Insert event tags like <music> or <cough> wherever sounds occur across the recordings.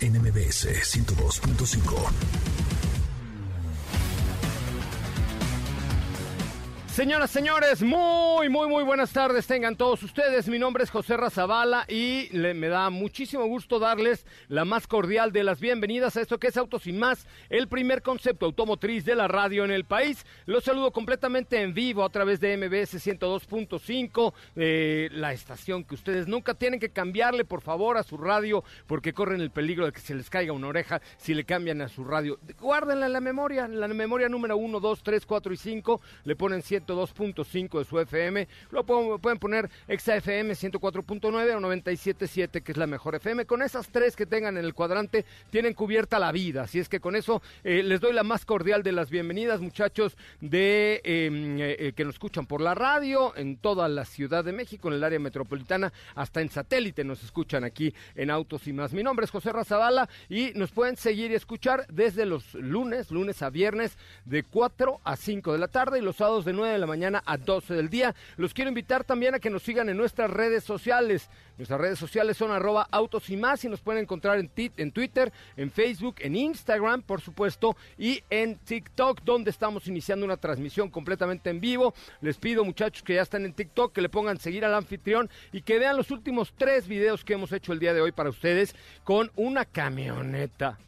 NMBS 102.5. Señoras, señores, muy, muy, muy buenas tardes tengan todos ustedes. Mi nombre es José Razabala y me da muchísimo gusto darles la más cordial de las bienvenidas a esto que es Autos y Más, el primer concepto automotriz de la radio en el país. Los saludo completamente en vivo a través de MBS 102.5, eh, la estación que ustedes nunca tienen que cambiarle, por favor, a su radio, porque corren el peligro de que se les caiga una oreja si le cambian a su radio. Guárdenla en la memoria, en la memoria número 1, 2, 3, 4 y 5, le ponen 100 2.5 de su FM. Lo pueden, poner FM 104.9 o 97.7, que es la mejor FM. Con esas tres que tengan en el cuadrante, tienen cubierta la vida. Así es que con eso eh, les doy la más cordial de las bienvenidas, muchachos, de em, eh, eh, que nos escuchan por la radio en toda la Ciudad de México, en el área metropolitana, hasta en satélite nos escuchan aquí en Autos y más. Mi nombre es José Razabala y nos pueden seguir y escuchar desde los lunes, lunes a viernes, de 4 a 5 de la tarde y los sábados de 9 de la mañana a 12 del día. Los quiero invitar también a que nos sigan en nuestras redes sociales. Nuestras redes sociales son arroba autos y más y nos pueden encontrar en, en Twitter, en Facebook, en Instagram, por supuesto, y en TikTok, donde estamos iniciando una transmisión completamente en vivo. Les pido, muchachos, que ya están en TikTok, que le pongan seguir al anfitrión y que vean los últimos tres videos que hemos hecho el día de hoy para ustedes con una camioneta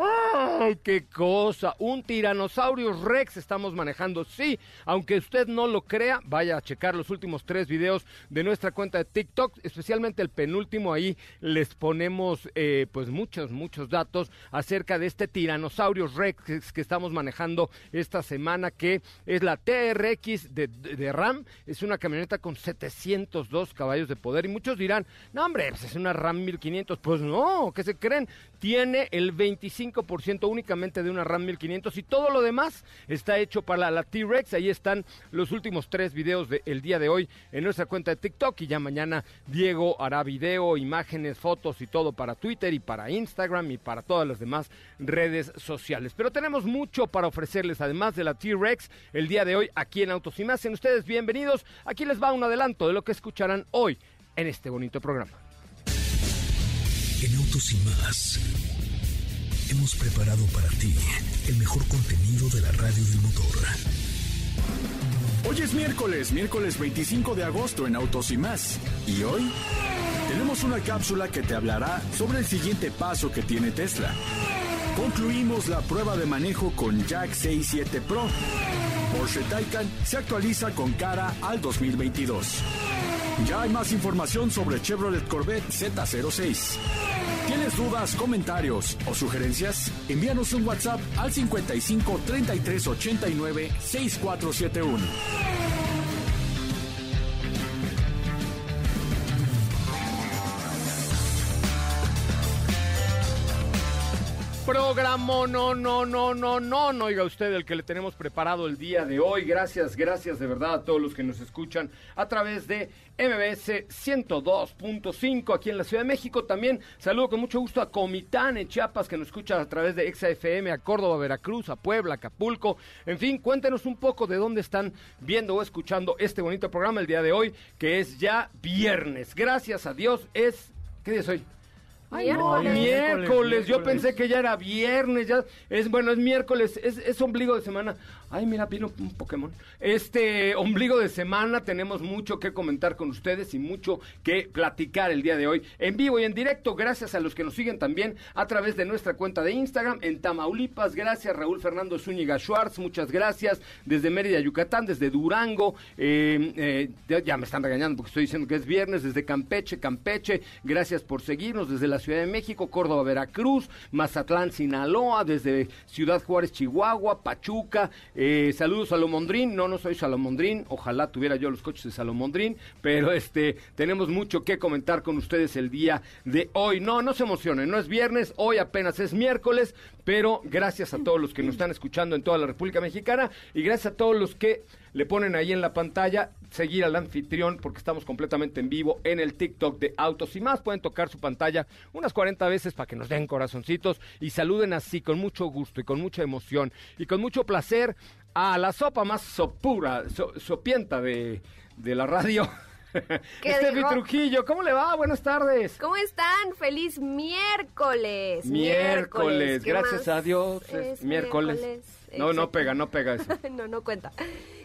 ¡Ay, qué cosa! Un tiranosaurio Rex estamos manejando, sí. Aunque usted no lo crea, vaya a checar los últimos tres videos de nuestra cuenta de TikTok, especialmente el penúltimo. Ahí les ponemos, eh, pues, muchos, muchos datos acerca de este tiranosaurio Rex que estamos manejando esta semana, que es la TRX de, de RAM. Es una camioneta con 702 caballos de poder. Y muchos dirán, no, hombre, pues es una RAM 1500. Pues no, ¿qué se creen? Tiene el 25 ciento únicamente de una RAM 1500 y todo lo demás está hecho para la T-Rex. Ahí están los últimos tres videos del día de hoy en nuestra cuenta de TikTok y ya mañana Diego hará video, imágenes, fotos y todo para Twitter y para Instagram y para todas las demás redes sociales. Pero tenemos mucho para ofrecerles además de la T-Rex el día de hoy aquí en Autos y Más. En ustedes bienvenidos. Aquí les va un adelanto de lo que escucharán hoy en este bonito programa. En Autos y Más hemos preparado para ti el mejor contenido de la radio del motor. Hoy es miércoles, miércoles 25 de agosto en Autos y más. Y hoy tenemos una cápsula que te hablará sobre el siguiente paso que tiene Tesla. Concluimos la prueba de manejo con Jack 67 Pro. Porsche Taycan se actualiza con cara al 2022. Ya hay más información sobre Chevrolet Corvette Z06. ¿Tienes dudas, comentarios o sugerencias? Envíanos un WhatsApp al 55 33 89 6471. Programa, no, no, no, no, no, no oiga usted el que le tenemos preparado el día de hoy. Gracias, gracias de verdad a todos los que nos escuchan a través de MBS 102.5 aquí en la Ciudad de México. También saludo con mucho gusto a Comitán en Chiapas que nos escucha a través de XFM, a Córdoba, Veracruz, a Puebla, Acapulco. En fin, cuéntenos un poco de dónde están viendo o escuchando este bonito programa el día de hoy, que es ya viernes. Gracias a Dios, es... ¿Qué día es hoy? Ay, no, Miércoles. miércoles. Yo pensé que ya era viernes. Ya es bueno, es miércoles, es, es ombligo de semana. Ay, mira, vino un Pokémon. Este ombligo de semana tenemos mucho que comentar con ustedes y mucho que platicar el día de hoy en vivo y en directo. Gracias a los que nos siguen también a través de nuestra cuenta de Instagram en Tamaulipas. Gracias Raúl Fernando Zúñiga Schwartz, muchas gracias. Desde Mérida, Yucatán, desde Durango. eh, eh, ya, ya me están regañando porque estoy diciendo que es viernes. Desde Campeche, Campeche. Gracias por seguirnos. Desde la Ciudad de México, Córdoba, Veracruz, Mazatlán, Sinaloa. Desde Ciudad Juárez, Chihuahua, Pachuca. eh, saludos Salomondrín. No, no soy Salomondrín. Ojalá tuviera yo los coches de Salomondrín. Pero este, tenemos mucho que comentar con ustedes el día de hoy. No, no se emocionen. No es viernes. Hoy apenas es miércoles. Pero gracias a todos los que nos están escuchando en toda la República Mexicana. Y gracias a todos los que le ponen ahí en la pantalla seguir al anfitrión porque estamos completamente en vivo en el TikTok de Autos y más. Pueden tocar su pantalla unas 40 veces para que nos den corazoncitos y saluden así con mucho gusto y con mucha emoción y con mucho placer a la sopa más sopura, so- sopienta de, de la radio. <laughs> ¿Qué Estefi dijo? Trujillo, ¿cómo le va? Buenas tardes. ¿Cómo están? Feliz miércoles. Miércoles, ¿Qué gracias a Dios, es miércoles. No, no pega, no pega eso. <laughs> no, no cuenta.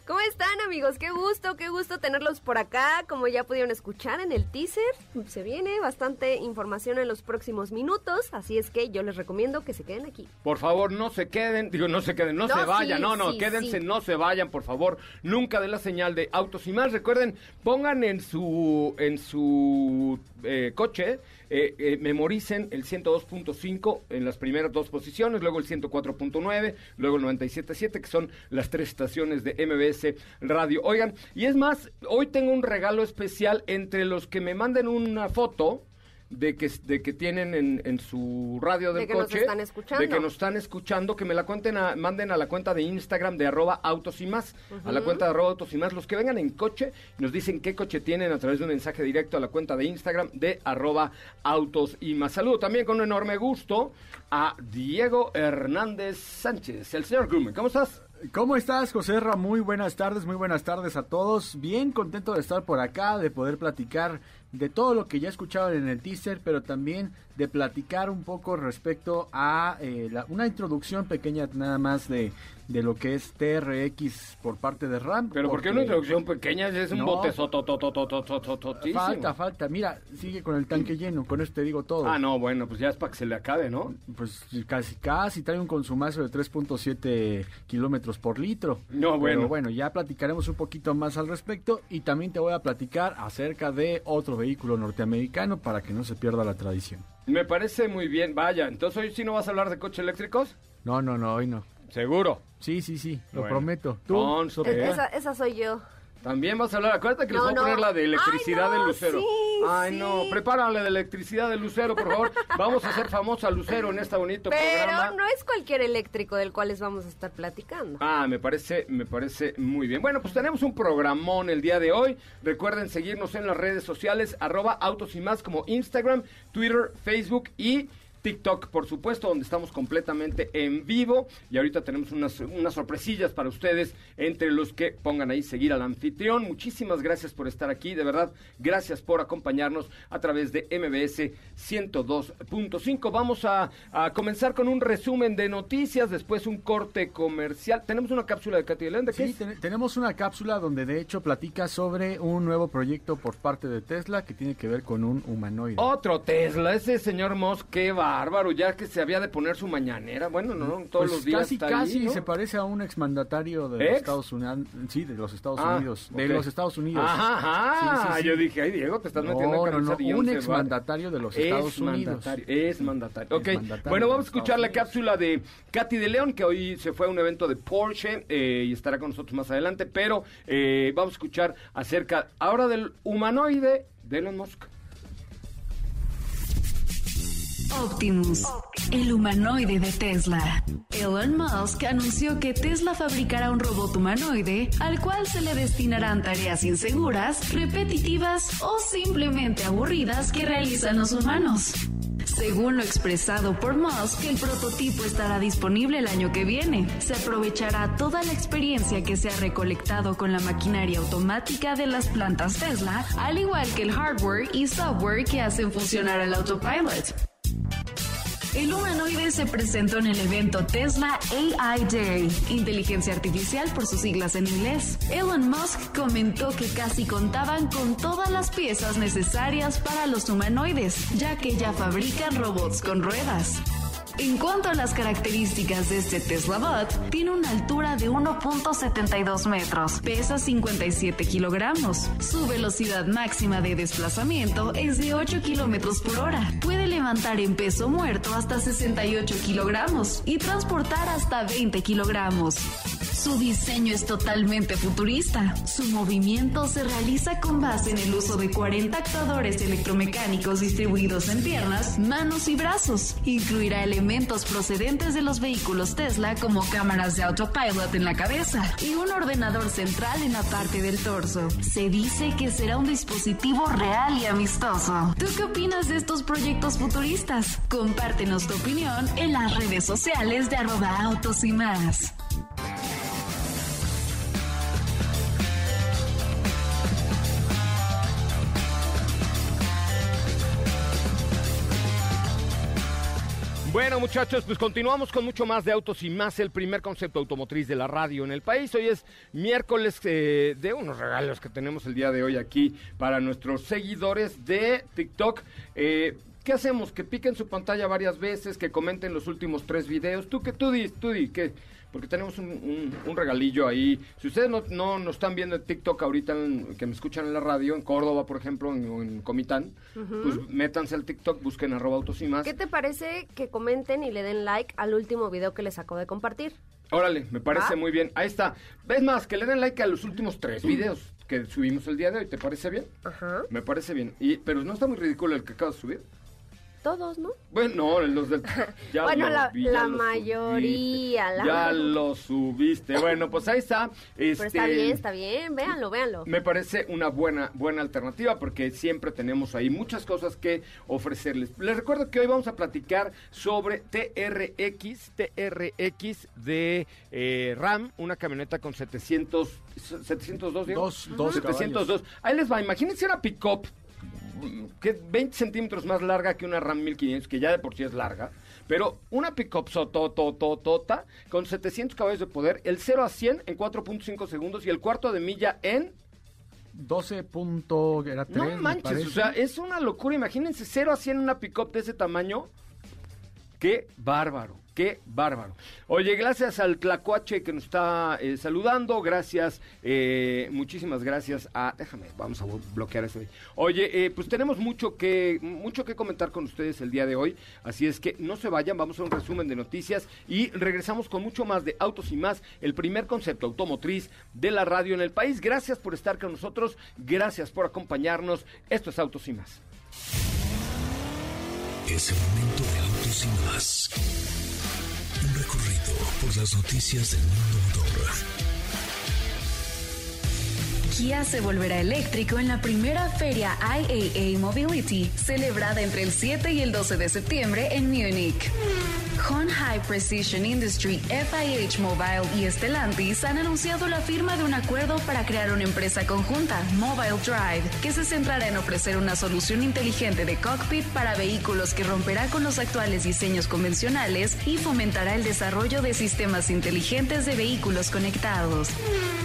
¿Cómo están, amigos? Qué gusto, qué gusto tenerlos por acá. Como ya pudieron escuchar en el teaser, se viene bastante información en los próximos minutos. Así es que yo les recomiendo que se queden aquí. Por favor, no se queden, digo, no se queden, no, No, se vayan, sí, no, no, sí, quédense, sí. no se vayan, por favor, nunca de la señal de autos y más. Recuerden, pongan en su, en su eh, coche, eh, eh, memoricen el 102.5 en las primeras dos posiciones, luego el 104.9, luego el 97.7, que son las tres estaciones de MBS Radio. Oigan, y es más, hoy tengo un regalo especial entre los que me manden una foto de que, de que tienen en, en su radio del De que nos coche. están escuchando. De que nos están escuchando, que me la cuenten a- manden a la cuenta de Instagram de arroba autos y más. A la cuenta de arroba autos y más. Los que vengan en coche, nos dicen qué coche tienen a través de un mensaje directo a la cuenta de Instagram de arroba autos y más. Saludo también con un enorme gusto a Diego Hernández Sánchez, el señor Grume. ¿Cómo estás? ¿Cómo estás, José Ra? Muy buenas tardes, muy buenas tardes a todos. Bien contento de estar por acá, de poder platicar de todo lo que ya escuchaban en el teaser, pero también de platicar un poco respecto a eh, la, una introducción pequeña nada más de, de, lo que es TRX por parte de RAM. Pero porque, ¿por qué una introducción pequeña? Es un no, bote Falta, falta. Mira, sigue con el tanque lleno, con eso te digo todo. Ah, no, bueno, pues ya es para que se le acabe, ¿no? Pues casi, casi. Trae un consumazo de 3.7 kilómetros por litro. No, bueno. Pero bueno, ya platicaremos un poquito más al respecto y también te voy a platicar acerca de otro vehículo norteamericano para que no se pierda la tradición. Me parece muy bien. Vaya, entonces hoy sí no vas a hablar de coches eléctricos. No, no, no, hoy no. Seguro. Sí, sí, sí, lo Bueno. prometo. ¿Tú? Con esa soy yo. También vas a hablar. Acuérdate que les No, voy a poner la de electricidad Ay, no, de Lucero. sí, Ay, sí. no. Prepárale de electricidad de Lucero, por favor. <laughs> Vamos a hacer famosa Lucero en este bonito programa. Pero no es cualquier eléctrico del cual les vamos a estar platicando. Ah, me parece, me parece muy bien. Bueno, pues tenemos un programón el día de hoy. Recuerden seguirnos en las redes sociales, arroba autos y más como Instagram, Twitter, Facebook y TikTok, por supuesto, donde estamos completamente en vivo. Y ahorita tenemos unas, unas sorpresillas para ustedes, entre los que pongan ahí seguir al anfitrión. Muchísimas gracias por estar aquí, de verdad, gracias por acompañarnos a través de MBS 102.5. Vamos a, a comenzar con un resumen de noticias, después un corte comercial. Tenemos una cápsula de Katy Belén, ¿de qué Sí, ten- tenemos una cápsula donde de hecho platica sobre un nuevo proyecto por parte de Tesla que tiene que ver con un humanoide. Otro Tesla, ese señor Musk, qué bárbaro, ya que se había de poner su mañanera. Bueno, no, no, todos Pues los días casi, está ahí, casi ¿no? se parece a un exmandatario de ¿Ex? los Estados Unidos. Sí, de los Estados Ah, Unidos. De los Estados Unidos. Ajá, ajá. Sí, sí, sí. Yo dije, ay, Diego, te estás No, metiendo en no, camisa no, de un exmandatario de los. Estados es Unidos. Mandatario, es mandatario. Ok, Exmandatario bueno, vamos a escuchar la cápsula de Katy de León, que hoy se fue a un evento de Porsche eh, y estará con nosotros más adelante, pero eh, vamos a escuchar acerca ahora del humanoide de Elon Musk. Optimus, el humanoide de Tesla. Elon Musk anunció que Tesla fabricará un robot humanoide al cual se le destinarán tareas inseguras, repetitivas o simplemente aburridas que realizan los humanos. Según lo expresado por Musk, el prototipo estará disponible el año que viene. Se aprovechará toda la experiencia que se ha recolectado con la maquinaria automática de las plantas Tesla, al igual que el hardware y software que hacen funcionar el autopilot. El humanoide se presentó en el evento Tesla AI Day, inteligencia artificial por sus siglas en inglés. Elon Musk comentó que casi contaban con todas las piezas necesarias para los humanoides, ya que ya fabrican robots con ruedas. En cuanto a las características de este Tesla Bot, tiene una altura de 1.72 metros, pesa 57 kilogramos. Su velocidad máxima de desplazamiento es de 8 kilómetros por hora. Levantar en peso muerto hasta 68 kilogramos y transportar hasta 20 kilogramos. Su diseño es totalmente futurista. Su movimiento se realiza con base en el uso de 40 actuadores electromecánicos distribuidos en piernas, manos y brazos. Incluirá elementos procedentes de los vehículos Tesla como cámaras de autopilot en la cabeza y un ordenador central en la parte del torso. Se dice que será un dispositivo real y amistoso. ¿Tú qué opinas de estos proyectos futuristas? Compártenos tu opinión en las redes sociales de arroba autos y más. Bueno, muchachos, pues continuamos con mucho más de autos y más el primer concepto automotriz de la radio en el país. Hoy es miércoles eh, de unos regalos que tenemos el día de hoy aquí para nuestros seguidores de TikTok. Eh, ¿Qué hacemos? Que piquen su pantalla varias veces, que comenten los últimos tres videos. ¿Tú qué tú di? ¿Tú di? ¿Qué? Porque tenemos un, un- un regalillo ahí. Si ustedes no, no nos están viendo en TikTok ahorita, en- que me escuchan en la radio, en Córdoba, por ejemplo, en, en Comitán, pues métanse al TikTok, busquen arroba autos y más. ¿Qué te parece que comenten y le den like al último video que les acabo de compartir? Órale, me parece muy bien. Ahí está. ¿Ves más? Que le den like a los últimos tres videos que subimos el día de hoy. ¿Te parece bien? Ajá. Me parece bien. Y, pero no está muy ridículo el que acabas de subir. Todos, ¿no? Bueno, no, los del... ya <laughs> Bueno, lo la- vi, ya la lo mayoría, subiste. la Ya mayoría. lo subiste. Bueno, pues ahí está. Pero Este, está bien, está bien. Véanlo, véanlo. Me parece una buena, buena alternativa porque siempre tenemos ahí muchas cosas que ofrecerles. Les recuerdo que hoy vamos a platicar sobre TRX, TRX de eh, RAM, una camioneta con 700, 702, Diego? Dos- dos 702. Ahí les va, imagínense una pick-up que 20 centímetros más larga que una RAM 1500, que ya de por sí es larga, pero una pick-up sototototota con 700 caballos de poder, el 0 a 100 en 4.5 segundos y el cuarto de milla en 12 punto, era 3, no manches, o sea, es una locura. Imagínense 0 a 100 en una pick-up de ese tamaño. Qué bárbaro, qué bárbaro. Oye, gracias al Tlacuache que nos está eh, saludando. Gracias, eh, muchísimas gracias a. Déjame, vamos a bloquear ahí. Oye, eh, pues tenemos mucho que, mucho que comentar con ustedes el día de hoy. Así es que no se vayan, vamos a un resumen de noticias y regresamos con mucho más de Autos y más, el primer concepto automotriz de la radio en el país. Gracias por estar con nosotros, gracias por acompañarnos. Esto es Autos y más. Es el momento de y más. Un recorrido por las noticias del mundo motor. Kia se volverá eléctrico en la primera feria IAA Mobility, celebrada entre el 7 y el 12 de septiembre en Múnich. Hon High Precision Industry, FIH Mobile y Stellantis han anunciado la firma de un acuerdo para crear una empresa conjunta, Mobile Drive, que se centrará en ofrecer una solución inteligente de cockpit para vehículos que romperá con los actuales diseños convencionales y fomentará el desarrollo de sistemas inteligentes de vehículos conectados.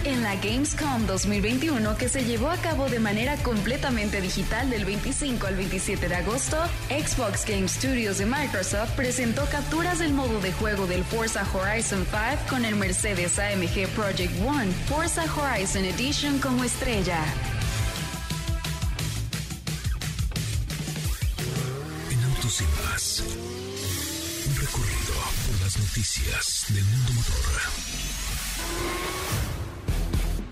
En la Gamescom 2021, que se llevó a cabo de manera completamente digital del 25 al 27 de agosto, Xbox Game Studios de Microsoft presentó capturas del modo de juego del Forza Horizon 5 con el Mercedes AMG Project One Forza Horizon Edition como estrella. En autos y más. Un recorrido por las noticias del mundo motor.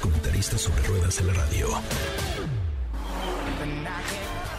Comentaristas sobre ruedas de la radio.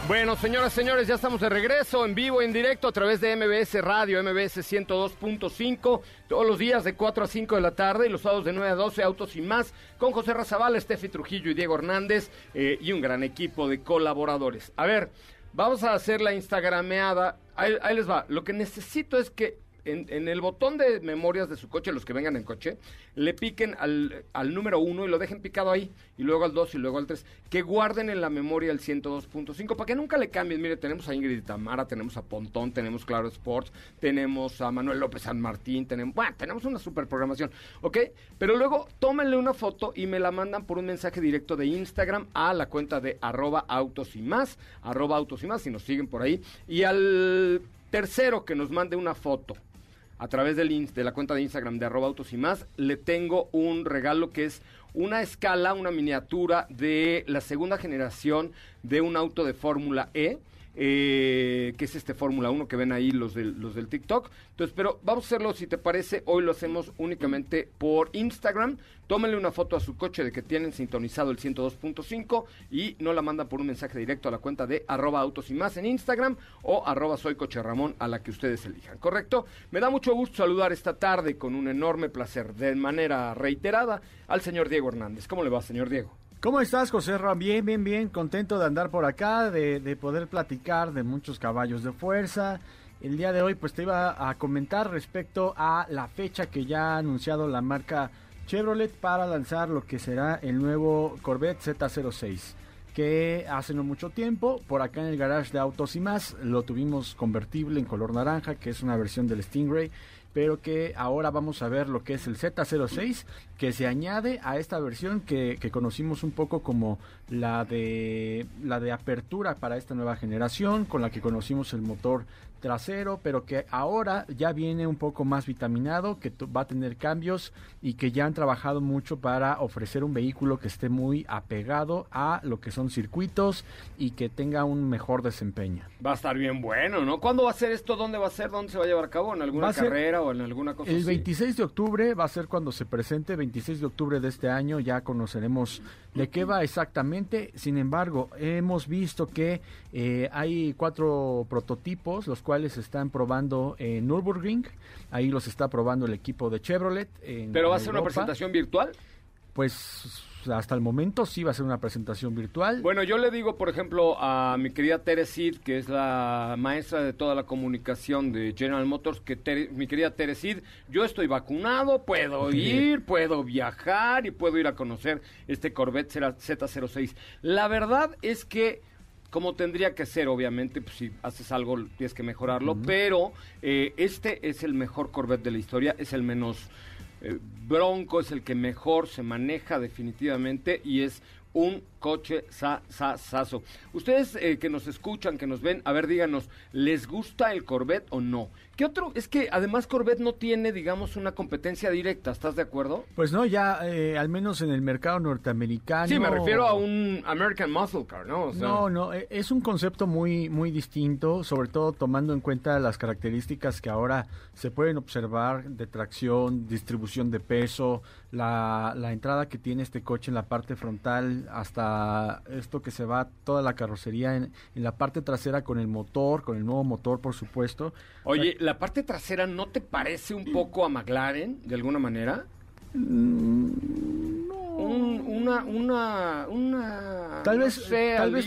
Bueno, señoras, señores, ya estamos de regreso en vivo, en directo a través de MBS Radio, MBS 102.5, todos los días de 4 a 5 de la tarde y los sábados de 9 a 12, Autos y más, con José Razabal, Estefi Trujillo y Diego Hernández eh, y un gran equipo de colaboradores. A ver, vamos a hacer la Instagrameada. Ahí les va. Lo que necesito es que en, el botón de memorias de su coche, los que vengan en coche, le piquen al, al número uno y lo dejen picado ahí, y luego al 2 y luego al 3, que guarden en la memoria el 102.5 para que nunca le cambien. Mire, tenemos a Ingrid Tamara, tenemos a Pontón, tenemos Claro Sports, tenemos a Manuel López San Martín, tenemos, bueno, tenemos una super programación, ¿ok? Pero luego tómenle una foto y me la mandan por un mensaje directo de Instagram a la cuenta de arroba autos y más, arroba autos y más, si nos siguen por ahí, y al tercero que nos mande una foto a través del, de la cuenta de Instagram de arroba autos y más, le tengo un regalo que es una escala, una miniatura de la segunda generación de un auto de Fórmula E eh, que es este Fórmula 1 que ven ahí los del, TikTok. Entonces, pero vamos a hacerlo, si te parece, hoy lo hacemos únicamente por Instagram. Tómenle una foto a su coche de que tienen sintonizado el 102.5 y no la mandan por un mensaje directo a la cuenta de arroba autos y más en Instagram o arroba soy coche Ramón a la que ustedes elijan, ¿correcto? Me da mucho gusto saludar esta tarde con un enorme placer, de manera reiterada, al señor Diego Hernández. ¿Cómo le va, señor Diego? ¿Cómo estás, José Ram? Bien, bien, bien. Contento de andar por acá, de, poder platicar de muchos caballos de fuerza. El día de hoy, pues te iba a comentar respecto a la fecha que ya ha anunciado la marca Chevrolet para lanzar lo que será el nuevo Corvette Z06 que hace no mucho tiempo, por acá en el garage de Autos y más, lo tuvimos convertible en color naranja, que es una versión del Stingray, pero que ahora vamos a ver lo que es el Z06, que se añade a esta versión que, que, conocimos un poco como la de, la de apertura para esta nueva generación, con la que conocimos el motor trasero, pero que ahora ya viene un poco más vitaminado, que va a tener cambios y que ya han trabajado mucho para ofrecer un vehículo que esté muy apegado a lo que son circuitos y que tenga un mejor desempeño. Va a estar bien bueno, ¿no? ¿Cuándo va a ser esto? ¿Dónde va a ser? ¿Dónde se va a llevar a cabo? ¿En alguna carrera o en alguna cosa El 26 de octubre va a ser cuando se presente, 26 de octubre de este año ya conoceremos de qué va exactamente. Sin embargo, hemos visto que eh, hay cuatro prototipos, los cuales están probando en Nürburgring. Ahí los está probando el equipo de Chevrolet. ¿Pero va a ser una presentación virtual? Pues hasta el momento sí va a ser una presentación virtual. Bueno, yo le digo, por ejemplo, a mi querida Teresid, que es la maestra de toda la comunicación de General Motors, que mi querida Teresid, yo estoy vacunado, puedo ir, puedo viajar y puedo ir a conocer este Corvette Z06. La verdad es que como tendría que ser, obviamente, pues si haces algo tienes que mejorarlo, pero eh, este es el mejor Corvette de la historia, es el menos eh, bronco, es el que mejor se maneja definitivamente y es un coche sa, sa, saso. Ustedes eh, que nos escuchan, que nos ven, a ver, díganos, ¿les gusta el Corvette o no? ¿Qué otro? Es que además Corvette no tiene, digamos, una competencia directa, ¿estás de acuerdo? Pues no, ya eh, al menos en el mercado norteamericano. Sí, me refiero a un American Muscle Car, ¿no? No, no, e, es un concepto muy, muy distinto, sobre todo tomando en cuenta las características que ahora se pueden observar de tracción, distribución de peso, la, la entrada que tiene este coche en la parte frontal hasta esto que se va toda la carrocería en, en la parte trasera con el motor, con el nuevo motor, por supuesto. Oye, ¿la parte trasera no te parece un poco a McLaren, de alguna manera? Mm, una, una, una... Tal vez, tal vez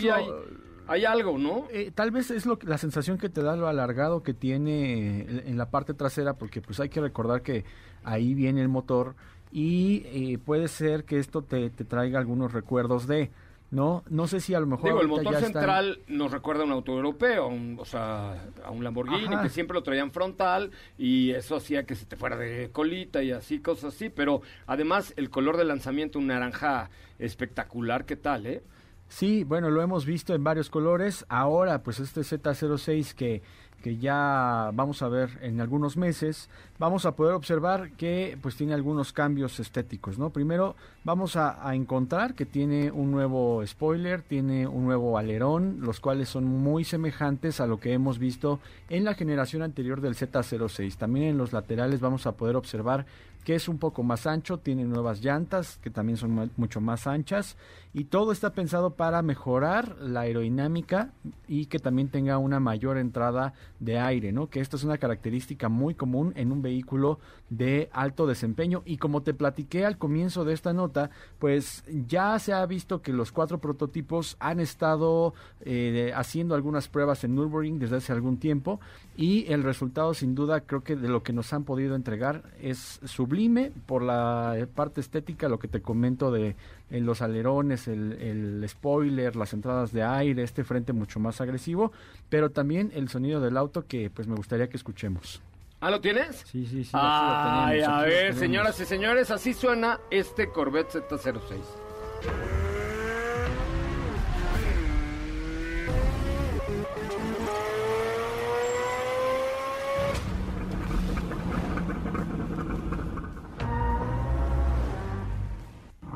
hay, algo, ¿no? Eh, tal vez es lo, la sensación que te da lo alargado que tiene en la parte trasera, porque pues hay que recordar que ahí viene el motor y eh, puede ser que esto te, te traiga algunos recuerdos de... ¿no? No sé si a lo mejor... Digo, el motor central nos recuerda a un auto europeo, o sea, a un Lamborghini que siempre lo traían frontal y eso hacía que se te fuera de colita y así, cosas así, pero además el color de lanzamiento, un naranja espectacular, ¿qué tal, eh? Sí, bueno, lo hemos visto en varios colores. Ahora, pues este Z06 que que ya vamos a ver en algunos meses, vamos a poder observar que pues tiene algunos cambios estéticos, ¿no? Primero vamos a, a, encontrar que tiene un nuevo spoiler, tiene un nuevo alerón, los cuales son muy semejantes a lo que hemos visto en la generación anterior del Z06. También en los laterales vamos a poder observar que es un poco más ancho, tiene nuevas llantas que también son mucho más anchas y todo está pensado para mejorar la aerodinámica y que también tenga una mayor entrada de aire, ¿no? Que esto es una característica muy común en un vehículo de alto desempeño y como te platiqué al comienzo de esta nota, pues ya se ha visto que los cuatro prototipos han estado eh, haciendo algunas pruebas en Nürburgring desde hace algún tiempo y el resultado sin duda creo que de lo que nos han podido entregar es sublime por la parte estética, lo que te comento de en los alerones, el, el, spoiler, las entradas de aire, este frente mucho más agresivo, pero también el sonido del auto que pues me gustaría que escuchemos. ¿Ah, lo tienes? Sí, sí, sí. Ay, a ver, señoras y señores, así suena este Corvette Z06.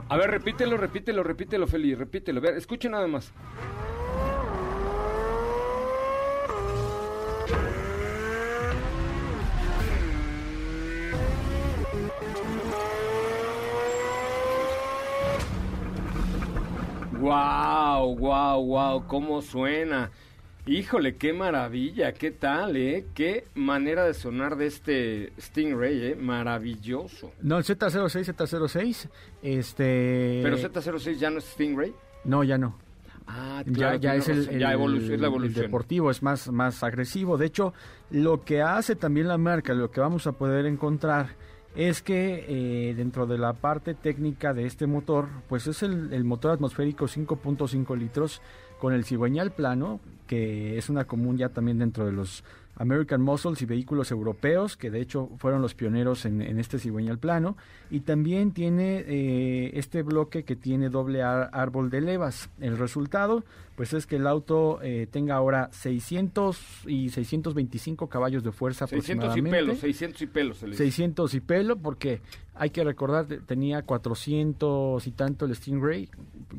A ver, repítelo, repítelo, repítelo, Feli, repítelo. Ver, escuche nada más. Wow, wow, wow, cómo suena. Híjole, qué maravilla, qué tal, ¿eh? Qué manera de sonar de este Stingray, ¿eh? Maravilloso. No, el Z06, Z06, este... ¿Pero Z06 ya no es Stingray? No, ya no. Ah, ya, ya es el, ya evolución, el deportivo, es más, más agresivo. De hecho, lo que hace también la marca, lo que vamos a poder encontrar es que eh, dentro de la parte técnica de este motor, pues es el, el motor atmosférico 5.5 litros con el cigüeñal plano, que es una común ya también dentro de los American Muscles y vehículos europeos, que de hecho fueron los pioneros en, en este cigüeñal plano, y también tiene eh, este bloque que tiene doble ar árbol de levas. El resultado, pues es que el auto eh, tenga ahora 600 y 625 caballos de fuerza 600 y aproximadamente. pelos, 600 y pelos. se le dice. 600 y pelo, porque hay que recordar, te- tenía 400 y tanto el Stingray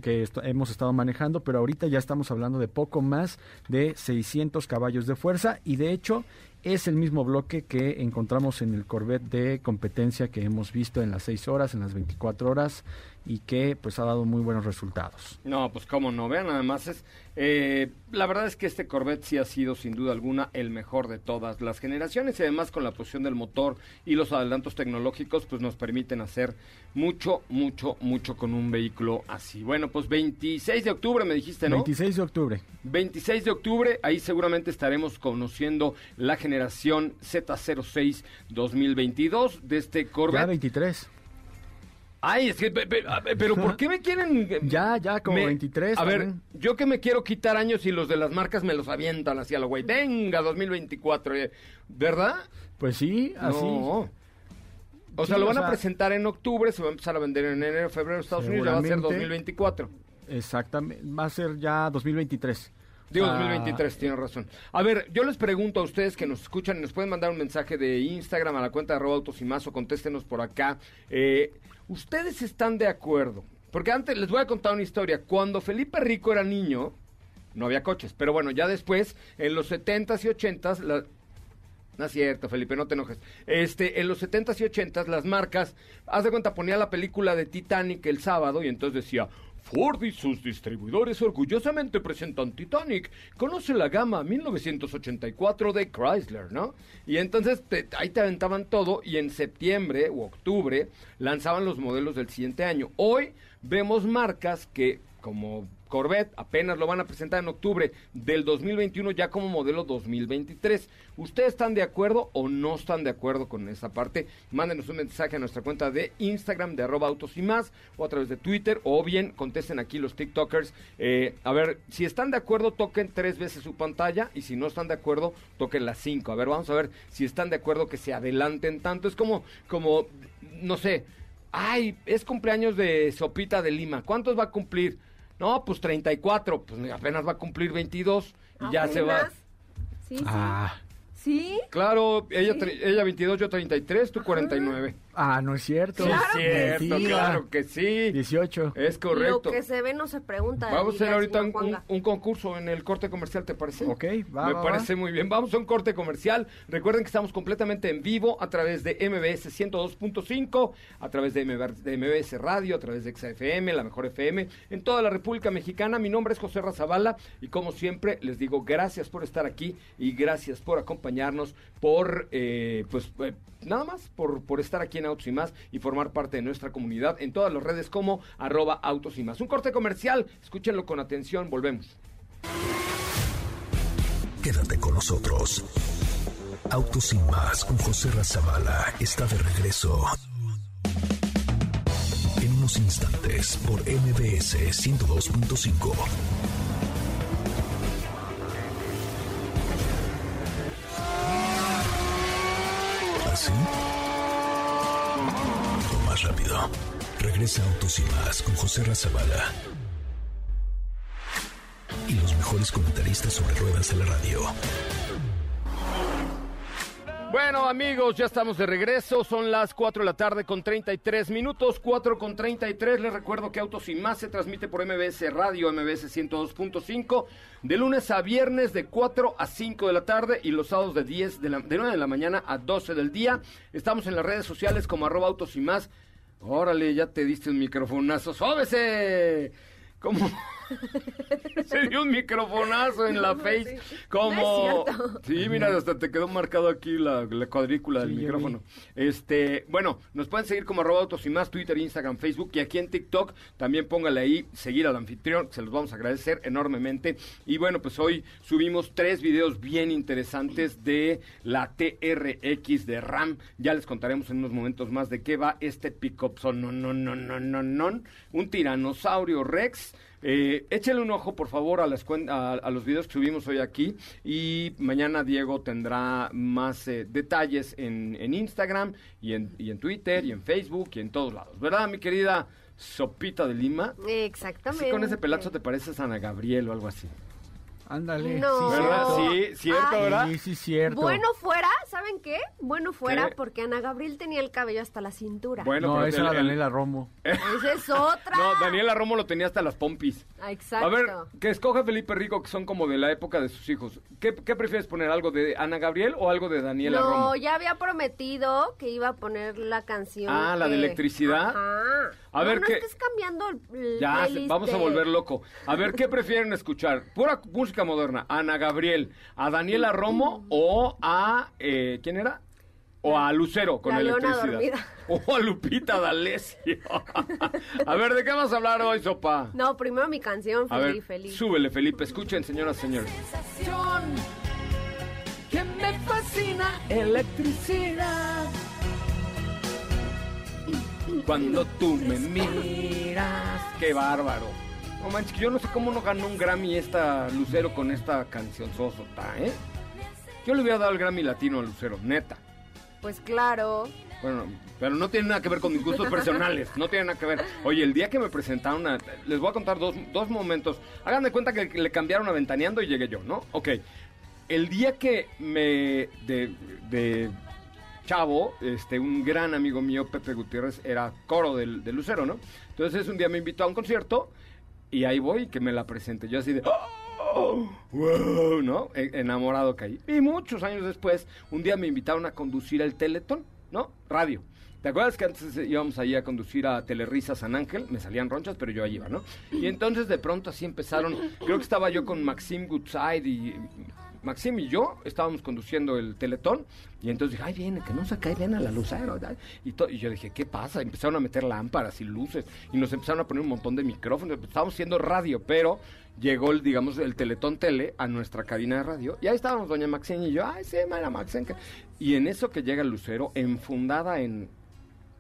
que est- hemos estado manejando, pero ahorita ya estamos hablando de poco más de 600 caballos de fuerza. Y de hecho es el mismo bloque que encontramos en el Corvette de competencia que hemos visto en las 6 horas, en las 24 horas y que pues ha dado muy buenos resultados. No, pues cómo no, vean, además es... eh, la verdad es que este Corvette sí ha sido sin duda alguna el mejor de todas las generaciones y además con la posición del motor y los adelantos tecnológicos pues nos permiten hacer mucho, mucho, mucho con un vehículo así. Bueno, pues 26 de octubre me dijiste, ¿no? 26 de octubre. 26 de octubre, ahí seguramente estaremos conociendo la generación Z06 2022 de este Ya Corvette. 23. Ay, es que, pe- pe- a ver, pero ¿por qué me quieren? Ya, ya, como Me- 23 A ver, yo que me quiero quitar años y los de las marcas me los avientan así a lo güey. Venga, 2024, eh, ¿verdad? Pues sí, así. No. O sea, lo o van a presentar en octubre, se va a empezar a vender en enero, febrero, Estados Unidos, ya va a ser Seguramente. 2024. Exactamente, va a ser ya 2023. Digo, Ah, 2023, tiene razón. A ver, yo les pregunto a ustedes que nos escuchan, nos pueden mandar un mensaje de Instagram a la cuenta de arroba autos y más o contéstenos por acá. Eh, ¿Ustedes están de acuerdo? Porque antes les voy a contar una historia. Cuando Felipe Rico era niño, no había coches, pero bueno, ya después, en los 70s y 80s, la- no es cierto, Felipe, no te enojes. Este, en los 70s y 80s, las marcas, haz de cuenta, ponía la película de Titanic el sábado y entonces decía, Ford y sus distribuidores orgullosamente presentan Titanic. Conoce la gama 1984 de Chrysler, ¿no? Y entonces te- ahí te aventaban todo y en septiembre u octubre lanzaban los modelos del siguiente año. Hoy vemos marcas que, como Corvette, apenas lo van a presentar en octubre del 2021 ya como modelo 2023. ¿Ustedes están de acuerdo o no están de acuerdo con esa parte? Mándenos un mensaje a nuestra cuenta de Instagram de arroba autos y más o a través de Twitter o bien contesten aquí los TikTokers. Eh, a ver, si están de acuerdo toquen tres veces su pantalla y si no están de acuerdo toquen las cinco. A ver, vamos a ver si están de acuerdo que se adelanten tanto. Es como, como, no sé, ay, es cumpleaños de Sopita de Lima. ¿Cuántos va a cumplir? No, pues 34, pues apenas va a cumplir 22 y ya se va. Sí, sí. Ah, ¿Sí? Claro, ella, tre- ella 22, yo 33, tú 49. Ah, no es cierto. Sí, Claro es que cierto, sí. claro que sí. 18. Es correcto. Lo que se ve no se pregunta. Vamos a hacer ahorita un, concurso en el corte comercial, ¿te parece? Ok, va, Me va, parece muy bien. Vamos a un corte comercial. Recuerden que estamos completamente en vivo a través de MBS 102.5, a través de, MB de MBS Radio, a través de XFM, la mejor FM, en toda la República Mexicana. Mi nombre es José Razabala y como siempre les digo gracias por estar aquí y gracias por acompañarnos, por, eh, pues, eh, nada más, por, por estar aquí en Autos y Más y formar parte de nuestra comunidad en todas las redes como arroba Autos y Más. Un corte comercial, escúchenlo con atención, volvemos. Quédate con nosotros. Autos sin más con José Razabala está de regreso. En unos instantes por MBS 102.5. ¿Así? Más rápido. Regresa Autos y más con José Razabala. Y los mejores comentaristas sobre ruedas de la radio. Bueno amigos, ya estamos de regreso, son las 4 de la tarde con 33 minutos, 4 con 33, les recuerdo que Autos y Más se transmite por MBS Radio, MBS 102.5, de lunes a viernes de 4 a 5 de la tarde y los sábados de, 10 de, la, de 9 de la mañana a 12 del día. Estamos en las redes sociales como arroba Autos y Más. Órale, ya te diste un microfonazo, ¡sóbese! ¿Cómo? Se dio un microfonazo en la face. Como. No es cierto. Sí, mira, hasta te quedó marcado aquí la, la cuadrícula del Sí, micrófono. Este, bueno, nos pueden seguir como arroba autos y más, Twitter, Instagram, Facebook y aquí en TikTok. También póngale ahí, seguir al anfitrión, se los vamos a agradecer enormemente. Y bueno, pues hoy subimos tres videos bien interesantes de la TRX de RAM. Ya les contaremos en unos momentos más de qué va este pick-up. No, no, no, no, no, no. Un tiranosaurio Rex. Eh, échale un ojo, por favor, a, las a, a los videos que subimos hoy aquí. Y mañana Diego tendrá más eh, detalles en, en Instagram y en, y en Twitter y en Facebook y en todos lados. ¿Verdad, mi querida Sopita de Lima? Exactamente. Así con ese pelazo te pareces a Ana Gabriel o algo así. Ándale. No. Sí, ¿Verdad? cierto. Sí, cierto, Ay. ¿verdad? Sí, sí, cierto. Bueno fuera, ¿saben qué? Bueno fuera ¿Qué? porque Ana Gabriel tenía el cabello hasta la cintura. Bueno, no, esa era el- Daniela Romo. <laughs> Esa es otra. No, Daniela Romo lo tenía hasta las pompis. Ah, Exacto. A ver, que escoja Felipe Rico, que son como de la época de sus hijos. ¿Qué, qué prefieres poner? ¿Algo de Ana Gabriel o algo de Daniela no, Romo? ya había prometido que iba a poner la canción. Ah, ¿la de electricidad? Ajá. A No, ver, no ¿qué- estés cambiando el, Ya, playlist vamos a de- volver loco. A ver, ¿qué prefieren escuchar? ¿Pura música moderna? ¿A Ana Gabriel, a Daniela Romo o a... eh, ¿Quién era? O a Lucero con La electricidad. dormida. <laughs> O a Lupita D'Alessio. <laughs> a ver, ¿de qué vamos a hablar hoy, Sopa? No, primero mi canción, A ver, Feliz, feliz. súbele, Felipe. Escuchen, señoras y señores. que me fascina electricidad. Cuando tú me miras. ¡Qué bárbaro! No manches, yo no sé cómo no ganó un Grammy esta Lucero con esta canción sosota, ¿eh? Yo le hubiera dado el Grammy latino a Lucero, neta. Pues claro. Bueno, pero no tiene nada que ver con mis gustos personales, no tiene nada que ver. Oye, el día que me presentaron, a- les voy a contar dos, dos momentos. Hagan de cuenta que le cambiaron a Ventaneando y llegué yo, ¿no? Ok. El día que me, de, de chavo, este, un gran amigo mío, Pepe Gutiérrez, era coro del, de Lucero, ¿no? Entonces un día me invitó a un concierto y ahí voy, que me la presente. Yo así de... ¡Oh! ¡Wow! ¿No? E- Enamorado caí. Y muchos años después, un día me invitaron a conducir el Teletón, ¿no? Radio. ¿Te acuerdas que antes íbamos ahí a conducir a Telerisa San Ángel? Me salían ronchas, pero yo ahí iba, ¿no? Y entonces de pronto así empezaron, creo que estaba yo con Maxim Goodside y Maxim y yo estábamos conduciendo el Teletón y entonces dije, ay, viene, que no se cae bien a la lucero. Y, y yo dije, ¿qué pasa? Empezaron a meter lámparas y luces y nos empezaron a poner un montón de micrófonos. Estábamos haciendo radio, pero llegó, digamos, el Teletón Tele a nuestra cabina de radio y ahí estábamos doña Maxim y yo, ay, sí, mira, Maxim. que-". Y en eso que llega el lucero, enfundada en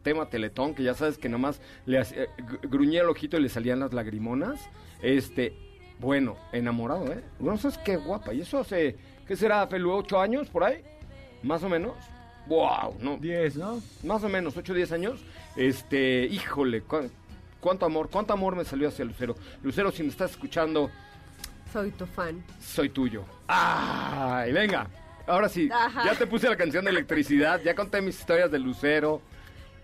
tema Teletón, que ya sabes que nomás le gr- gruñía el ojito y le salían las lagrimonas. Este, bueno, enamorado, ¿eh? No sabes qué guapa. Y eso hace, ¿qué será, Felu? ¿Ocho años por ahí? Más o menos. ¡Wow! No, 10, ¿no? más o menos, ocho o diez años. Este, híjole, cu- cuánto amor, cuánto amor me salió hacia Lucero. Lucero, si me estás escuchando, Soy tu fan. soy tuyo. ¡Ay, venga! ahora sí, Ajá. ya te puse la canción de electricidad, ya conté mis historias de Lucero,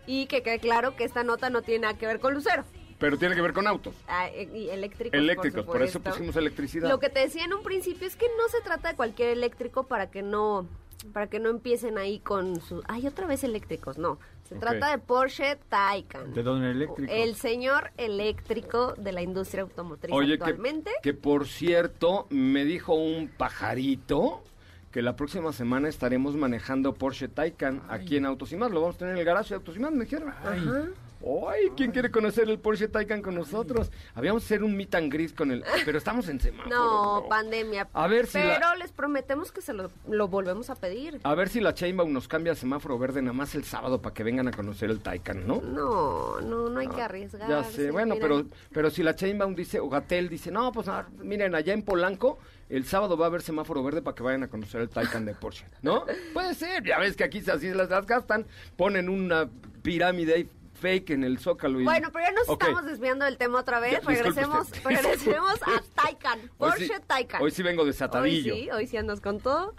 Y que quede claro que esta nota no tiene nada que ver con Lucero. Pero tiene que ver con autos. Ah, e- y eléctricos. Eléctricos, por, eso pusimos electricidad. Lo que te decía en un principio es que no se trata de cualquier eléctrico para que no para que no empiecen ahí con sus ay otra vez eléctricos no se trata de Porsche Taycan De don eléctrico. el señor eléctrico de la industria automotriz Oye, actualmente que por cierto, me dijo un pajarito que la próxima semana estaremos manejando Porsche Taycan aquí en Autos y Más. Lo vamos a tener en el garaje de Autos y Más, me dijeron. Ajá. Ay, ¿quién quiere conocer el Porsche Taycan con nosotros? Habíamos hacer un meet and greet con él, pero estamos en semáforo. no pandemia A ver si la- pero les prometemos que se lo, lo volvemos a pedir A ver si la Chainbaum nos cambia a semáforo verde nada más el sábado para que vengan a conocer el Taycan, ¿no? no no no hay que arriesgar Ya sé, bueno, pero, pero si la Chainbaum dice, o Gatel dice, no, pues ah, miren, allá en Polanco, el sábado va a haber semáforo verde para que vayan a conocer el Taycan de Porsche, ¿no? <laughs> Puede ser, ya ves que aquí así las, las gastan, ponen una pirámide ahí fake en el Zócalo. Y... Bueno, pero ya nos estamos desviando del tema otra vez. Ya, regresemos, regresemos a <laughs> Taycan, Porsche sí- Taycan. Hoy sí vengo desatadillo. Hoy sí, hoy sí andas con todo.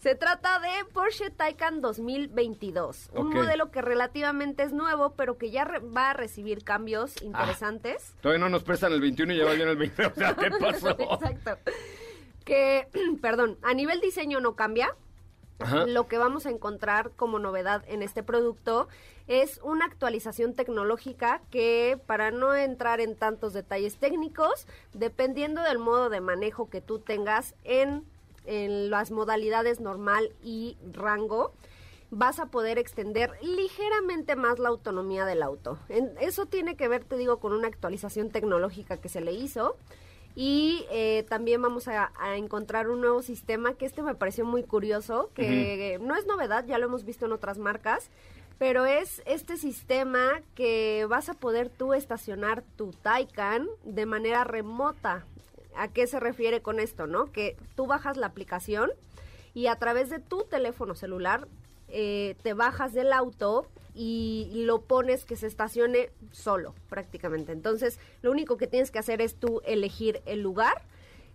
Se trata de Porsche Taycan 2022, un modelo que relativamente es nuevo, pero que ya va a recibir cambios interesantes. Todavía no nos prestan el 21 y ya va bien el 20, o sea, ¿qué <laughs> pasó? Exacto. Que, <clears throat> perdón, a nivel diseño no cambia. Ajá. Lo que vamos a encontrar como novedad en este producto es una actualización tecnológica que, para no entrar en tantos detalles técnicos, dependiendo del modo de manejo que tú tengas en, en las modalidades normal y rango, vas a poder extender ligeramente más la autonomía del auto. En- eso tiene que ver, te digo, con una actualización tecnológica que se le hizo. Y eh, también vamos a, a encontrar un nuevo sistema que este me pareció muy curioso, que no es novedad, ya lo hemos visto en otras marcas, pero es este sistema que vas a poder tú estacionar tu Taycan de manera remota. ¿A qué se refiere con esto, no? Que tú bajas la aplicación y a través de tu teléfono celular eh, te bajas del auto y lo pones que se estacione solo prácticamente. Entonces, lo único que tienes que hacer es tú elegir el lugar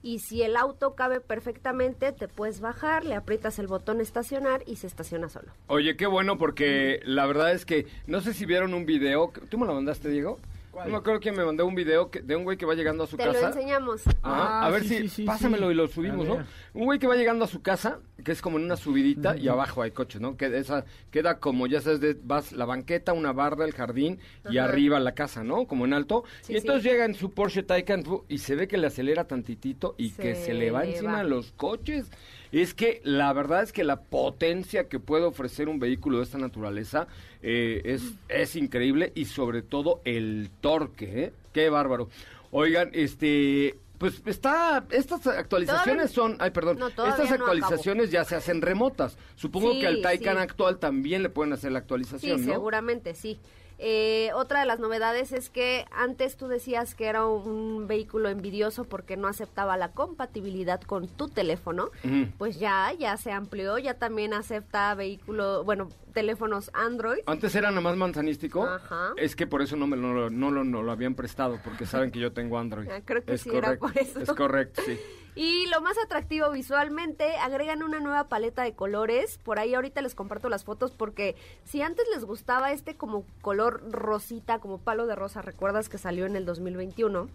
y si el auto cabe perfectamente, te puedes bajar, le aprietas el botón estacionar y se estaciona solo. Oye, qué bueno porque la verdad es que no sé si vieron un video, que- ¿tú me lo mandaste, Diego? No me acuerdo quién me mandó un video que- de un güey que va llegando a su Te casa. lo enseñamos. Ah, a ver sí, si, sí, sí, pásamelo sí. y lo subimos, ¿no? Un güey que va llegando a su casa, que es como en una subidita y abajo hay coches, ¿no? Que esa queda como, ya sabes, de- vas la banqueta, una barra, el jardín y Ajá. arriba la casa, ¿no? Como en alto. Sí, y entonces sí. llega en su Porsche Taycan y se ve que le acelera tantitito y que Se le va encima va. a los coches. Es que la verdad es que la potencia que puede ofrecer un vehículo de esta naturaleza eh, es, es increíble y sobre todo el torque, ¿eh? Qué bárbaro. Oigan, este, pues está, estas actualizaciones Todavía- son, ay perdón, No, estas no actualizaciones ya se hacen remotas. Supongo Sí, que al Taycan sí. actual también le pueden hacer la Sí, actualización, ¿no? seguramente sí. Eh, otra de las novedades es que antes tú decías que era un vehículo envidioso porque no aceptaba la compatibilidad con tu teléfono. Pues ya, ya se amplió, ya también acepta vehículo, bueno, teléfonos Android. Antes era nada más manzanístico. Ajá. Es que por eso no me lo, no, lo, no lo habían prestado, porque saben que yo tengo Android. <laughs> Ah, creo que es sí era correcto, por eso. Es correcto, sí. <laughs> Y lo más atractivo visualmente, agregan una nueva paleta de colores. Por ahí ahorita les comparto las fotos porque si antes les gustaba este como color rosita, como palo de rosa, ¿recuerdas que salió en el 2021?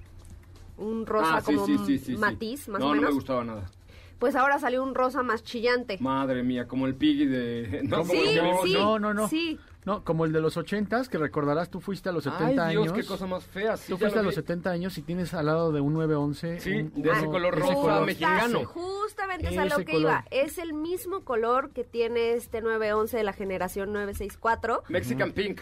Un rosa Ah, sí, como sí, sí, sí, sí. matiz, más no, o No, menos. me gustaba nada. Pues ahora salió un rosa más chillante. Madre mía, como el Piggy de... <laughs> No, Sí, no, sí, no, no, no. sí. No, como el de los ochentas, que recordarás, tú fuiste a los 70 Ay, Dios, años. qué cosa más fea. sí, Tú fuiste a lo los vi. 70 años y tienes al lado de un 911. Sí, un- de ese uno- color rosa color. mexicano. Justa- Justamente es a lo que color. iba. Es el mismo color que tiene este 911 de la generación 964. Mexican Pink.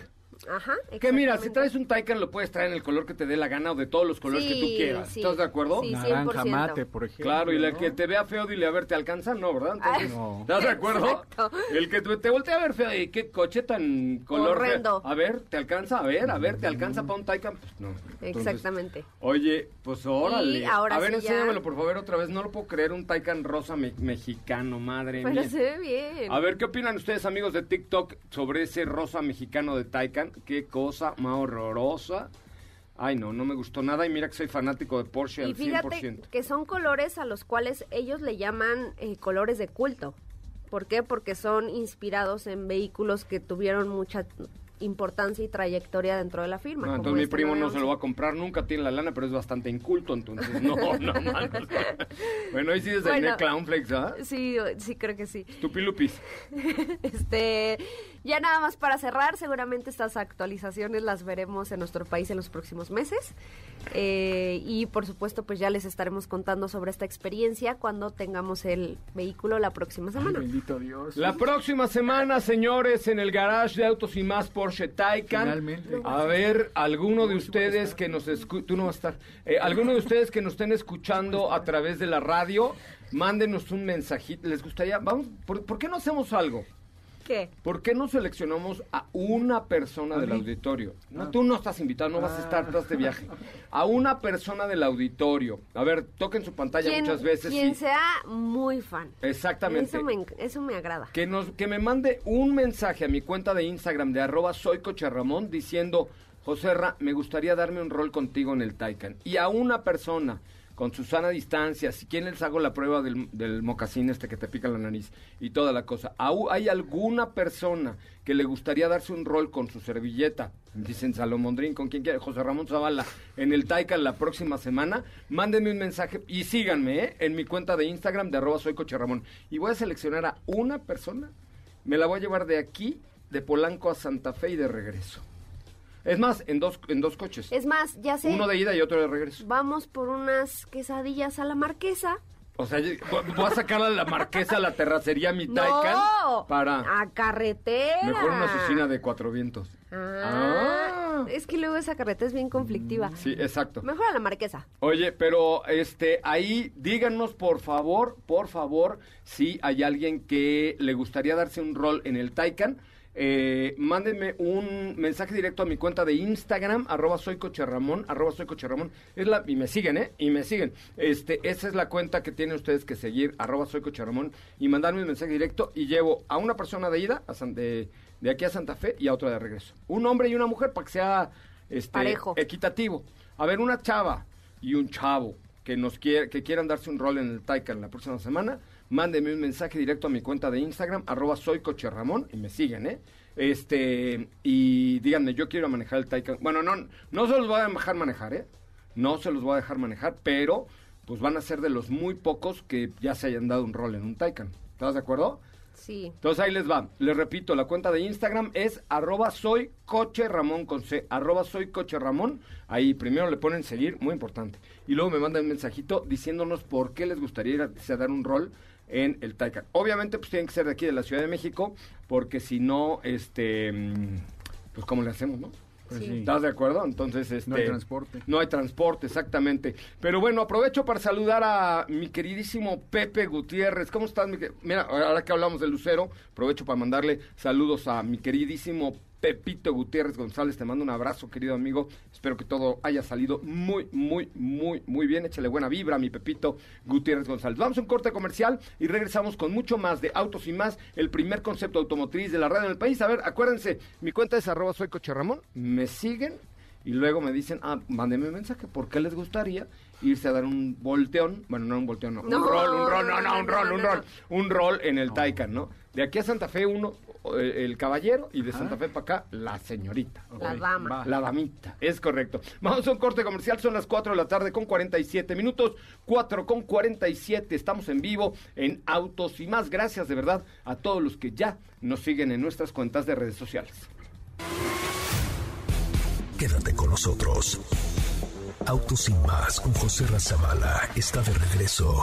Ajá. Que mira, si traes un Taycan lo puedes traer en el color que te dé la gana o de todos los colores que tú quieras. sí. ¿Estás de acuerdo? Sí, Naranja 100%. mate, por ejemplo. Claro, y el ¿no? que te vea feo, dile a ver, ¿te alcanza? No, ¿verdad? Entonces, Ay, No. ¿Estás de acuerdo? exacto. El que te, te voltea a ver feo, ¿y qué coche tan color? Horrendo. A ver, ¿te alcanza? A ver, a ver, ¿te alcanza para un Taycan? Pues no. Entonces, Exactamente. Oye, pues órale. Y ahora a ver, sí ya- enséñamelo por favor otra vez. No lo puedo creer, un Taycan rosa me- mexicano, madre Pero mía. se ve bien. A ver, ¿qué opinan ustedes, amigos de TikTok, sobre ese rosa mexicano de Taycan? Qué cosa más horrorosa. Ay, no, no me gustó nada. Y mira que soy fanático de Porsche y al fíjate 100%. que son colores a los cuales ellos le llaman eh, colores de culto. ¿Por qué? Porque son inspirados en vehículos que tuvieron mucha importancia y trayectoria dentro de la firma. No, entonces mi este primo no 911. se lo va a comprar nunca, tiene la lana, pero es bastante inculto, entonces no, no mames. <laughs> Bueno, ahí sí desayuné Bueno. Clownflakes, ¿ah? Sí, sí, creo que sí. Tupilupis. <laughs> Este, ya nada más para cerrar, seguramente estas actualizaciones las veremos en nuestro país en los próximos meses. Eh, y por supuesto, pues ya les estaremos contando sobre esta experiencia cuando tengamos el vehículo la próxima Ay, semana. bendito Dios. La próxima semana, señores, en el garage de Autos y Más Porsche Taycan. Finalmente. A ver, alguno de ustedes que nos escu- tú no vas a estar, Eh, alguno de ustedes que nos estén escuchando a través de la radio, mándenos un mensajito. ¿Les gustaría? Vamos, ¿por, por qué no hacemos algo? ¿Qué? ¿Por qué no seleccionamos a una persona del auditorio? No, Ah. tú no estás invitado, no vas a estar, estás de viaje. A una persona del auditorio. A ver, toquen su pantalla Quien, muchas veces. quien y- sea muy fan. Exactamente. Eso me, enc- eso me agrada. Que, nos, que me mande un mensaje a mi cuenta de Instagram de arroba soy Coche Ramón diciendo, José Ra, me gustaría darme un rol contigo en el Taycan. Y a una persona con su sana distancia, si quieren les hago la prueba del, mocasín este que te pica la nariz y toda la cosa. ¿Hay alguna persona que le gustaría darse un rol con su servilleta? Dicen Salomondrín, con quien quiera, José Ramón Zavala, en el Taycan la próxima semana. Mándenme un mensaje y síganme ¿eh? en mi cuenta de Instagram de arroba soy Coche. Y voy a seleccionar a una persona me la voy a llevar de aquí, de Polanco a Santa Fe y de regreso. Es más, en dos, en dos coches. Es más, ya sé. Uno de ida y otro de regreso. Vamos por unas quesadillas a la marquesa. O sea, voy a sacar a la marquesa a la terracería <laughs> mi Taycan No, para a carretera. mejor una oficina de cuatro vientos. Ah, Ah. Es que luego esa carretera es bien conflictiva. Sí, exacto. Mejor a la marquesa. Oye, pero este ahí díganos por favor, por favor, si hay alguien que le gustaría darse un rol en el Taycan. Eh, mándenme un mensaje directo a mi cuenta de Instagram, arroba soy coche Ramón, arroba soy coche Ramón. Es la, y me siguen, ¿eh? Y me siguen. Este, esa es la cuenta que tienen ustedes que seguir, arroba soy coche Ramón, y mandarme un mensaje directo y llevo a una persona de ida, a San- de, de aquí a Santa Fe, y a otra de regreso. Un hombre y una mujer para que sea este, Parejo. equitativo. A ver, una chava y un chavo que nos quiere, que quieran darse un rol en el Taycan la próxima semana, mándenme un mensaje directo a mi cuenta de Instagram, arroba soy coche Ramón, y me siguen, ¿eh? Este, y díganme, yo quiero manejar el Taycan. Bueno, no, no se los voy a dejar manejar, ¿eh? No se los voy a dejar manejar, pero pues van a ser de los muy pocos que ya se hayan dado un rol en un Taycan. ¿Estás de acuerdo? Sí. Entonces ahí les va. Les repito, la cuenta de Instagram es arroba soy coche Ramón con C. Arroba soy coche Ramón. Ahí primero le ponen seguir, muy importante. Y luego me mandan un mensajito diciéndonos por qué les gustaría irse a dar un rol en el Taycan. Obviamente pues tienen que ser de aquí de la Ciudad de México, porque si no, este, mm, pues cómo le hacemos, ¿no? Pues Sí. ¿Estás de acuerdo? Entonces, este... No hay transporte. No hay transporte, exactamente. Pero bueno, aprovecho para saludar a mi queridísimo Pepe Gutiérrez. ¿Cómo estás? mi Mira, ahora que hablamos de Lucero, aprovecho para mandarle saludos a mi queridísimo Pepito Gutiérrez González. Te mando un abrazo, querido amigo. Espero que todo haya salido muy, muy, muy, muy bien. Échale buena vibra a mi Pepito Gutiérrez González. Vamos a un corte comercial y regresamos con mucho más de Autos y Más, el primer concepto automotriz de la radio en el país. A ver, acuérdense, mi cuenta es arroba soy coche Ramón. Me siguen y luego me dicen, ah, mándenme un mensaje, ¿por qué les gustaría irse a dar un volteón? Bueno, no un volteón, no, No, un rol, un rol, no, no, un rol, un rol, un rol en el Taycan, ¿no? De aquí a Santa Fe uno, el caballero, y de Santa Fe para acá, la señorita. La dama. La damita, es correcto. Vamos a un corte comercial, son las 4 de la tarde con 47 minutos, 4 con 47, estamos en vivo en Autos y más. Gracias de verdad a todos los que ya nos siguen en nuestras cuentas de redes sociales. Quédate con nosotros. Autos sin más con José Razabala está de regreso.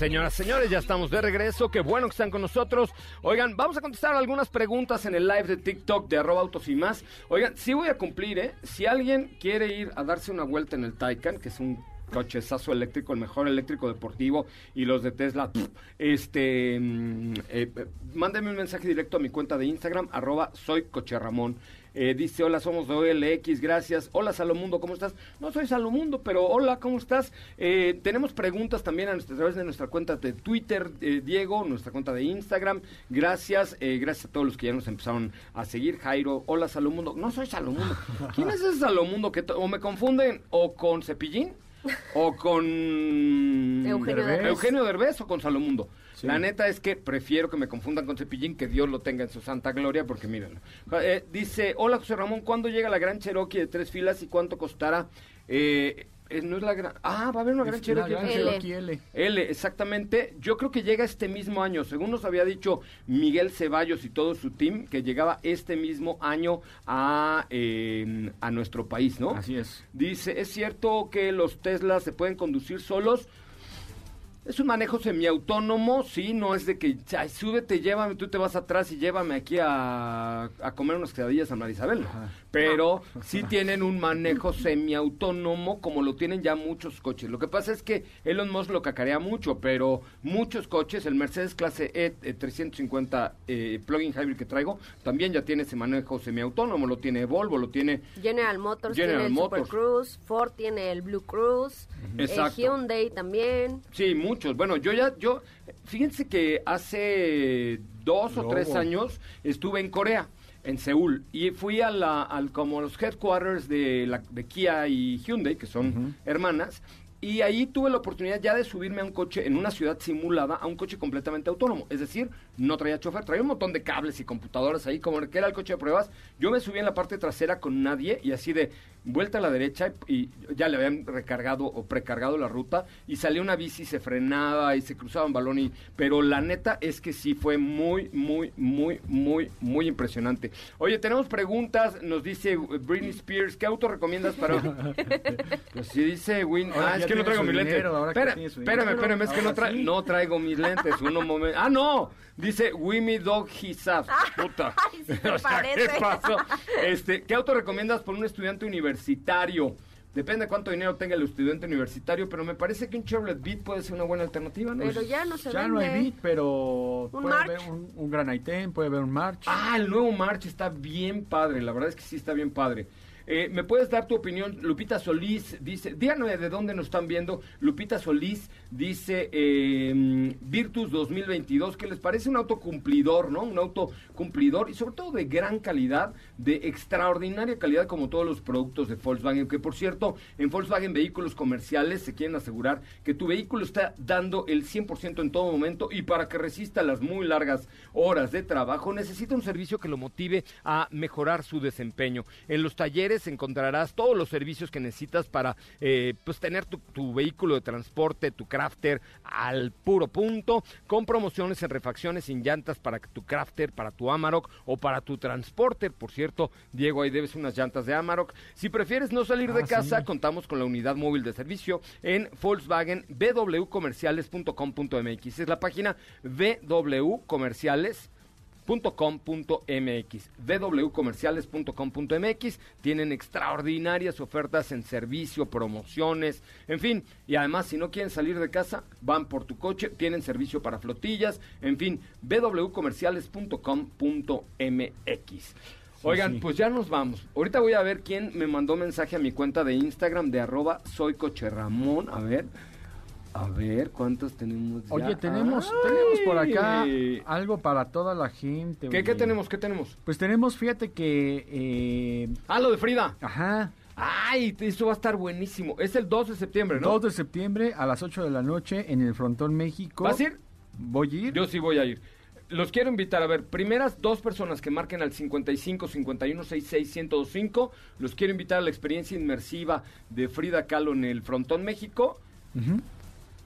Señoras, señores, ya estamos de regreso. Qué bueno que están con nosotros. Oigan, vamos a contestar algunas preguntas en el live de TikTok de arroba autos y más. Oigan, sí voy a cumplir, ¿eh? Si alguien quiere ir a darse una vuelta en el Taycan, que es un cochezazo eléctrico, el mejor eléctrico deportivo, y los de Tesla, este, mm, eh, eh, un mensaje directo a mi cuenta de Instagram, arroba soy coche Ramón. Eh, dice, hola, somos de OLX, gracias. Hola, Salomundo, ¿cómo estás? No soy Salomundo, pero hola, ¿cómo estás? Eh, tenemos preguntas también a, nuestra- a través de nuestra cuenta de Twitter, eh, Diego, nuestra cuenta de Instagram. Gracias, eh, gracias a todos los que ya nos empezaron a seguir. Jairo, hola, Salomundo. No soy Salomundo. <laughs> ¿Quién es ese Salomundo que o me confunden o con Cepillín o con Eugenio Derbez. Eugenio Derbez o con Salomundo? Sí. La neta es que prefiero que me confundan con Cepillín, que Dios lo tenga en su santa gloria, porque mírenlo. Eh, dice, hola José Ramón, ¿cuándo llega la gran Cherokee de tres filas y cuánto costará? Eh, eh, no es la gran... Ah, va a haber una gran Cherokee. gran L. Cherokee L. L, exactamente. Yo creo que llega este mismo año. Según nos había dicho Miguel Ceballos y todo su team, que llegaba este mismo año a, eh, a nuestro país, ¿no? Así es. Dice, ¿es cierto que los Teslas se pueden conducir solos? Es un manejo semiautónomo, sí, no es de que, ay, súbete, llévame, tú te vas atrás y llévame aquí a, comer unas quesadillas a Marisabel. Pero sí tienen un manejo semiautónomo como lo tienen ya muchos coches. Lo que pasa es que Elon Musk lo cacarea mucho, pero muchos coches, el Mercedes clase E eh, 350 eh, plug-in hybrid que traigo, también ya tiene ese manejo semiautónomo, lo tiene Volvo, lo tiene General Motors General tiene el Motors. Super Cruise, Ford tiene el Blue Cruise, eh. Hyundai también. Sí, muchos. Bueno, yo ya, yo, fíjense que hace dos o tres años estuve en Corea, en Seúl, y fui a la, al, como los headquarters de, la, de Kia y Hyundai, que son hermanas, y ahí tuve la oportunidad ya de subirme a un coche en una ciudad simulada, a un coche completamente autónomo. Es decir, no traía chofer, traía un montón de cables y computadoras ahí, como que era el coche de pruebas. Yo me subí en la parte trasera con nadie y así de vuelta a la derecha y, ya le habían recargado o precargado la ruta y salía una bici, se frenaba y se cruzaba un balón. Y, pero la neta es que sí fue muy, muy, muy, muy, muy impresionante. Oye, tenemos preguntas, nos dice Britney Spears, ¿qué auto recomiendas para...? <laughs> pues si dice Win... Ahora Ah, es que no traigo mis lentes. dinero, Espera, espérame, espérame, es que no, tra- sí. no traigo mis lentes. Uno momento. Ah, no. Dice Wimmy Dog Hisab. Puta. <laughs> Ay, sí <laughs> se O sea, parece. ¿Qué pasó? Este, ¿qué auto recomiendas por un estudiante universitario? Depende de cuánto dinero tenga el estudiante universitario, pero me parece que un Chevrolet Beat puede ser una buena alternativa, ¿no? Pero ya no se Ya vende. no hay beat, pero Un puede March. haber un, un Gran Item, puede haber un March. Ah, el nuevo March está bien padre, la verdad es que sí está bien padre. Eh, ¿Me puedes dar tu opinión? Lupita Solís dice, díganme de dónde nos están viendo. Lupita Solís dice eh, Virtus 2022, que les parece un auto cumplidor, ¿no? Un auto cumplidor y sobre todo de gran calidad, de extraordinaria calidad como todos los productos de Volkswagen. Que por cierto, en Volkswagen Vehículos Comerciales se quieren asegurar que tu vehículo está dando el 100% en todo momento y para que resista las muy largas horas de trabajo necesita un servicio que lo motive a mejorar su desempeño. En los talleres encontrarás todos los servicios que necesitas para eh, pues tener tu, tu vehículo de transporte, tu crafter al puro punto, con promociones en refacciones sin llantas para tu crafter, para tu Amarok o para tu transporter. Por cierto, Diego, ahí debes unas llantas de Amarok. Si prefieres no salir de Ah, casa, sí. contamos con la unidad móvil de servicio en Volkswagen www.comerciales.com.mx. Es la página www.comerciales .com.mx www.comerciales.com.mx tienen extraordinarias ofertas en servicio, promociones, en fin, y además si no quieren salir de casa, van por tu coche, tienen servicio para flotillas, en fin, www.comerciales.com.mx. Oigan, sí. pues ya nos vamos. Ahorita voy a ver quién me mandó mensaje a mi cuenta de Instagram de arroba soy coche Ramón. A ver, a ver, ¿cuántos tenemos ya? Oye, tenemos, ¡Ay! tenemos por acá algo para toda la gente. ¿Qué, qué tenemos? ¿Qué tenemos? Pues tenemos, fíjate que... eh, Ah, lo de Frida. ajá, Ay, eso va a estar buenísimo. Es el 2 de septiembre, ¿no? 2 de septiembre a las 8 de la noche en el Frontón México. ¿Vas a ir? Voy a ir. Yo sí voy a ir. Los quiero invitar a ver, primeras dos personas que marquen al 55 51 66 1025, los quiero invitar a la experiencia inmersiva de Frida Kahlo en el Frontón México. Ujú.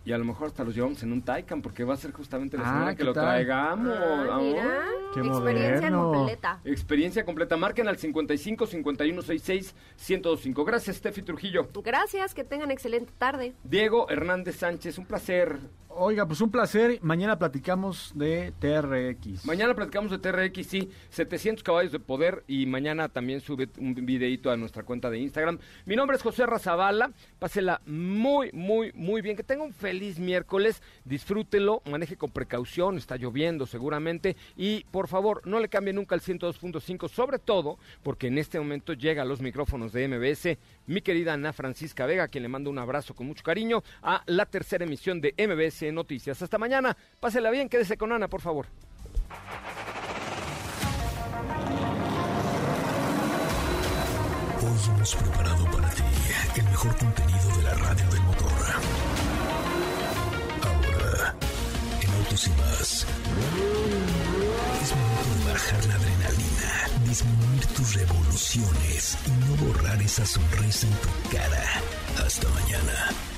Y a lo mejor hasta los llevamos en un Taycan, porque va a ser justamente la Ah, semana que ¿qué lo tal? traigamos. Ah, mira, Qué experiencia moderno. completa. Experiencia completa. Marquen al 55 51 66 1025. Gracias, Steffi Trujillo. Gracias, que tengan excelente tarde. Diego Hernández Sánchez, un placer. Oiga, pues un placer. Mañana platicamos de TRX. Mañana platicamos de TRX, sí, 700 caballos de poder y mañana también sube un videito a nuestra cuenta de Instagram. Mi nombre es José Razabala, pásela muy, muy, muy bien. Que tenga un feliz miércoles, disfrútelo, maneje con precaución, está lloviendo seguramente y por favor no le cambie nunca al 102.5, sobre todo porque en este momento llega a los micrófonos de MBS mi querida Ana Francisca Vega, quien le mando un abrazo con mucho cariño a la tercera emisión de Noticias. Hasta mañana. Pásela bien, quédese con Ana, por favor. Hoy hemos preparado para ti el mejor contenido de la radio del motor. Ahora, en Autos y más, es momento de bajar la adrenalina, disminuir tus revoluciones y no borrar esa sonrisa en tu cara. Hasta mañana.